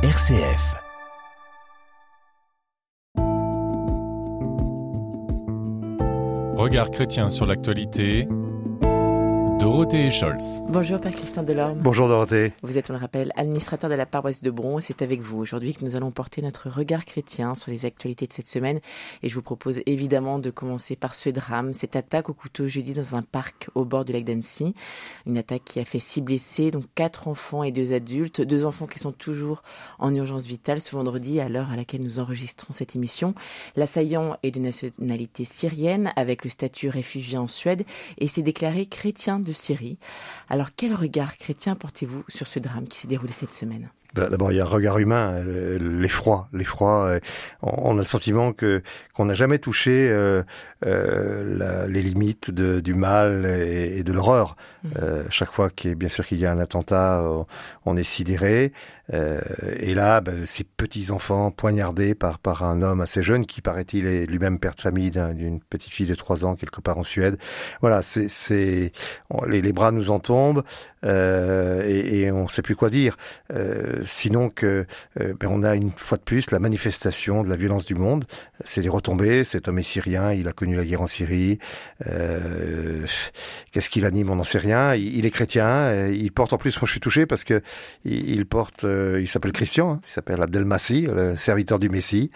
RCF. Regard chrétien sur l'actualité. Dorothée Scholz. Bonjour Père Christian Delorme. Bonjour Dorothée. Vous êtes, on le rappelle, administrateur de la paroisse de Bron et c'est avec vous aujourd'hui que nous allons porter notre regard chrétien sur les actualités de cette semaine. Et je vous propose évidemment de commencer par ce drame, cette attaque au couteau jeudi dans un parc au bord du lac d'Annecy. Une attaque qui a fait six blessés, donc quatre enfants et deux adultes. Deux enfants qui sont toujours en urgence vitale ce vendredi à l'heure à laquelle nous enregistrons cette émission. L'assaillant est de nationalité syrienne avec le statut réfugié en Suède et s'est déclaré chrétien de Syrie. Alors quel regard chrétien portez-vous sur ce drame qui s'est déroulé cette semaine? D'abord, il y a un regard humain, euh, l'effroi, l'effroi. Euh, on a le sentiment que qu'on n'a jamais touché euh, euh, la, les limites de, du mal et, et de l'horreur. Mmh. Euh, chaque fois qu'il bien sûr qu'il y a un attentat, on est sidéré. Et là, ben, ces petits enfants poignardés par par un homme assez jeune qui paraît-il est lui-même père de famille d'une petite fille de trois ans quelque part en Suède. Voilà, c'est c'est les, les, bras nous en tombent euh, et, et, on ne sait plus quoi dire. Euh, sinon que euh, ben, on a une fois de plus la manifestation de la violence du monde. C'est les retombées. Cet homme est syrien, il a connu la guerre en Syrie. Euh, Qu'est-ce qu'il anime On n'en sait rien. Il, il, est chrétien. Il porte en plus. Moi, je suis touché parce que il, il porte euh, il s'appelle Christian, hein, il s'appelle Abdelmassi, le serviteur du Messie,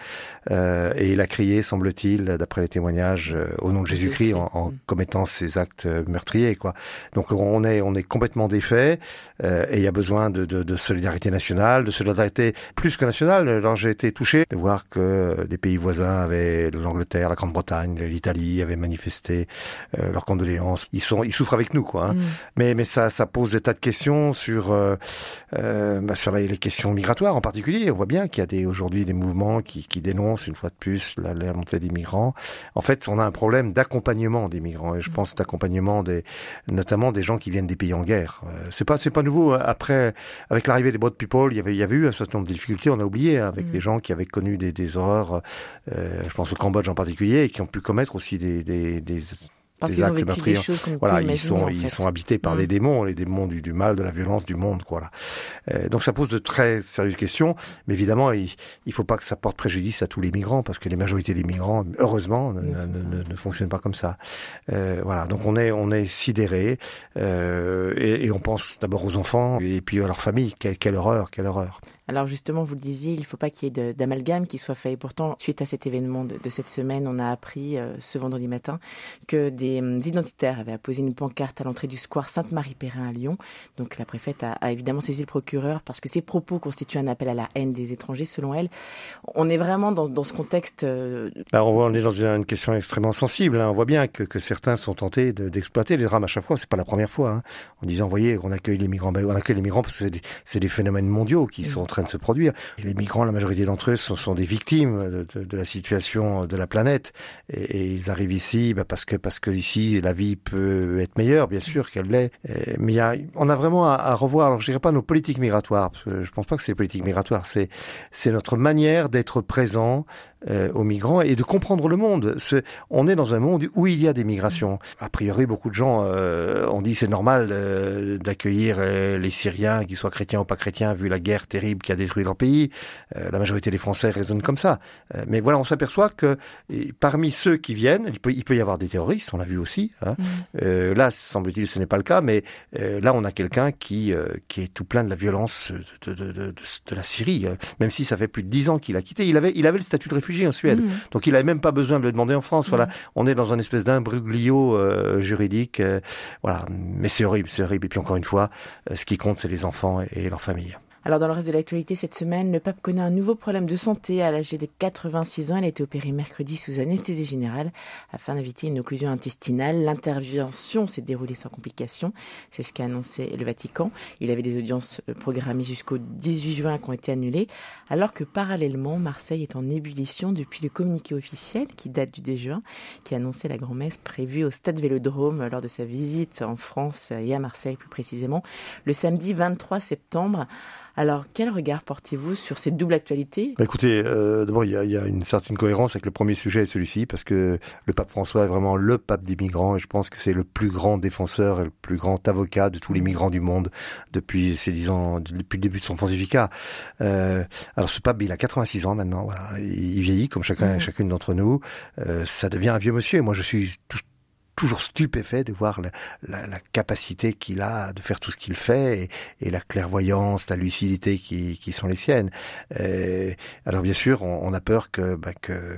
euh, et il a crié, semble-t-il, d'après les témoignages, euh, au nom de Jésus-Christ en, en, commettant ces actes meurtriers. Quoi. Donc on est, on est complètement défait, et il y a besoin de, de, de, solidarité nationale, de solidarité plus que nationale. J'ai été touché de voir que des pays voisins avaient, l'Angleterre, la Grande-Bretagne, l'Italie, avaient manifesté leurs condoléances. Ils sont, ils souffrent avec nous, quoi. Hein. Mm. Mais, mais ça, ça pose des tas de questions sur, bah, sur les les questions migratoires en particulier. On voit bien qu'il y a des, aujourd'hui des mouvements qui, qui, dénoncent une fois de plus la, la, montée des migrants. En fait, on a un problème d'accompagnement des migrants et je pense d'accompagnement des, notamment des gens qui viennent des pays en guerre. Euh, c'est pas, c'est pas nouveau. Après, avec l'arrivée des boat people, il y avait, il y avait eu un certain nombre de difficultés. On a oublié hein, avec mmh. des gens qui avaient connu des, des horreurs. Euh, je pense au Cambodge en particulier et qui ont pu commettre aussi des, des, des parce ont vécu des choses voilà, ils sont ils sont habités par mmh. les démons, les démons du, du, mal, de la violence, du monde, quoi. Là. Euh, donc ça pose de très sérieuses questions, mais évidemment il il faut pas que ça porte préjudice à tous les migrants parce que les majorités des migrants, heureusement, ne, ne, ne, ne fonctionnent pas comme ça. Euh, voilà, donc on est on est sidéré euh, et, et, on pense d'abord aux enfants et puis à leur famille. Quelle, quelle horreur, quelle horreur. Alors justement, vous le disiez, il ne faut pas qu'il y ait d'amalgame qui soit fait. Et pourtant, suite à cet événement de, de cette semaine, on a appris euh, ce vendredi matin que des euh, identitaires avaient apposé une pancarte à l'entrée du square Sainte-Marie-Perrin à Lyon. Donc la préfète a, a, évidemment saisi le procureur parce que ces propos constituent un appel à la haine des étrangers, selon elle. On est vraiment dans, dans ce contexte. Euh... Là, on, voit, on est dans une question extrêmement sensible. Hein. On voit bien que, que certains sont tentés d'exploiter de, les drames à chaque fois. C'est pas la première fois. Hein. En disant, voyez, on accueille les migrants. Ben, on accueille les migrants parce que c'est des, des, phénomènes mondiaux qui mmh. sont train de se produire. Les migrants, la majorité d'entre eux, sont, sont, des victimes de, la situation de la planète, et, ils arrivent ici bah, parce que parce que ici la vie peut être meilleure, bien sûr qu'elle l'est. Mais on a vraiment à, revoir. Alors je dirais pas nos politiques migratoires, parce que je pense pas que c'est les politiques migratoires. C'est c'est notre manière d'être présent euh, aux migrants et de comprendre le monde. On est dans un monde où il y a des migrations. A priori, beaucoup de gens euh, ont dit c'est normal euh, d'accueillir les Syriens, qu'ils soient chrétiens ou pas chrétiens, vu la guerre terrible qui a détruit leur pays. Euh, la majorité des Français raisonnent comme ça. Euh, mais voilà, on s'aperçoit que parmi ceux qui viennent, il peut, il peut y avoir des terroristes, on l'a vu aussi. Hein. Mmh. là, semble-t-il, ce n'est pas le cas, mais là, on a quelqu'un qui, qui est tout plein de la violence de, de, de, de, de la Syrie, même si ça fait plus de dix ans qu'il a quitté. Il avait, il avait le statut de réfugié en Suède. Mmh. Donc il n'avait même pas besoin de le demander en France. Mmh. Voilà, on est dans un espèce d'imbroglio euh, juridique. Euh, voilà, mais c'est horrible, c'est horrible. Et puis encore une fois, euh, ce qui compte, c'est les enfants et, et leurs familles. Alors dans le reste de l'actualité cette semaine, le pape connaît un nouveau problème de santé à l'âge de 86 ans. Il a été opéré mercredi sous anesthésie générale afin d'éviter une occlusion intestinale. L'intervention s'est déroulée sans complications. C'est ce qu'a annoncé le Vatican. Il avait des audiences programmées jusqu'au 18 juin qui ont été annulées. Alors que parallèlement, Marseille est en ébullition depuis le communiqué officiel qui date du 2 juin, qui annonçait la grand-messe prévue au stade Vélodrome lors de sa visite en France et à Marseille plus précisément le samedi 23 septembre. Alors, quel regard portez-vous sur cette double actualité? Bah Écoutez, euh, d'abord, il y a, y a, une certaine cohérence avec le premier sujet et celui-ci, parce que le pape François est vraiment le pape des migrants, et je pense que c'est le plus grand défenseur et le plus grand avocat de tous les migrants du monde depuis ces dix ans, depuis le début de son pontificat. Euh, alors, ce pape, il a 86 ans maintenant, voilà, il vieillit comme chacun, mmh. chacune d'entre nous. Euh, ça devient un vieux monsieur. Et moi, je suis tout, toujours stupéfait de voir la, la, la capacité qu'il a de faire tout ce qu'il fait et, et, la clairvoyance, la lucidité qui, qui sont les siennes. Et alors bien sûr, on, on a peur que bah,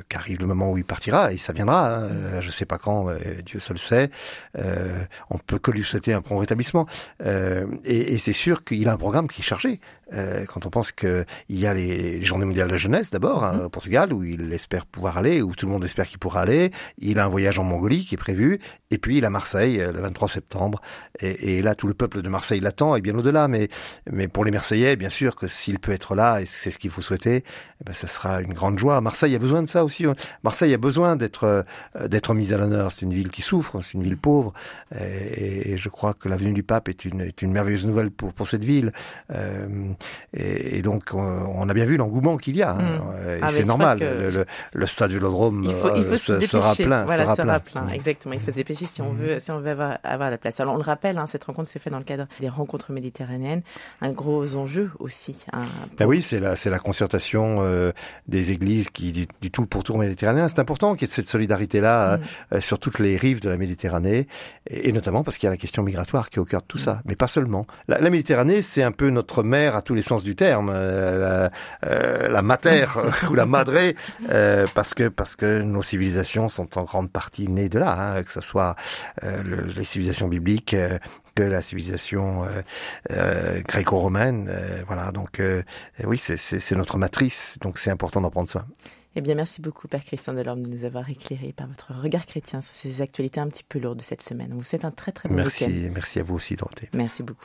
qu'arrive le moment où il partira et ça viendra. Hein. Je sais pas quand, Dieu seul sait. Euh, on peut que lui souhaiter un prompt rétablissement. Euh, et, et c'est sûr qu'il a un programme qui est chargé. Euh, quand on pense qu'il y a les, Journées mondiales de la jeunesse d'abord hein, mm-hmm. au Portugal où il espère pouvoir aller, où tout le monde espère qu'il pourra aller. Il a un voyage en Mongolie qui est prévu, et puis il a Marseille euh, le 23 septembre. Et, et là, tout le peuple de Marseille l'attend et bien au-delà. Mais, mais pour les Marseillais, bien sûr que s'il peut être là, et c'est ce qu'il faut souhaiter, eh ben, ça sera une grande joie. Marseille a besoin de ça aussi. Marseille a besoin d'être euh, d'être mise à l'honneur. C'est une ville qui souffre, c'est une ville pauvre, et, et, je crois que la venue du pape est une, est une merveilleuse nouvelle pour pour cette ville. Euh, et, et, donc, on a bien vu l'engouement qu'il y a. Hein. Mmh. Et ah, c'est normal. Le, le, le, stade Vélodrome il faut, il faut se sera plein. Voilà, sera, plein. plein. Exactement. Il faut se dépêcher si on mmh. veut, si on veut avoir, avoir, la place. Alors, on le rappelle, hein, cette rencontre se fait dans le cadre des rencontres méditerranéennes. Un gros enjeu aussi. Hein, pour... ben oui, c'est la, c'est la concertation euh, des églises qui du, du, tout le pourtour méditerranéen. C'est important qu'il y ait cette solidarité-là mmh. euh, sur toutes les rives de la Méditerranée, et, et notamment parce qu'il y a la question migratoire qui est au cœur de tout mmh. ça. Mais pas seulement. La, la Méditerranée, c'est un peu notre mer à tous les sens du terme, euh, la, euh, la mater ou la madré, euh, parce que parce que nos civilisations sont en grande partie nées de là, hein, que ce soit le, les civilisations bibliques, que la civilisation gréco-romaine, voilà. Donc oui, c'est notre matrice, donc c'est important d'en prendre soin. Eh bien, merci beaucoup, Père Christian Delorme, de nous avoir éclairé par votre regard chrétien sur ces actualités un petit peu lourdes de cette semaine. On vous souhaite un très très bon merci, week-end. Merci à vous aussi, Dorothée. Merci beaucoup.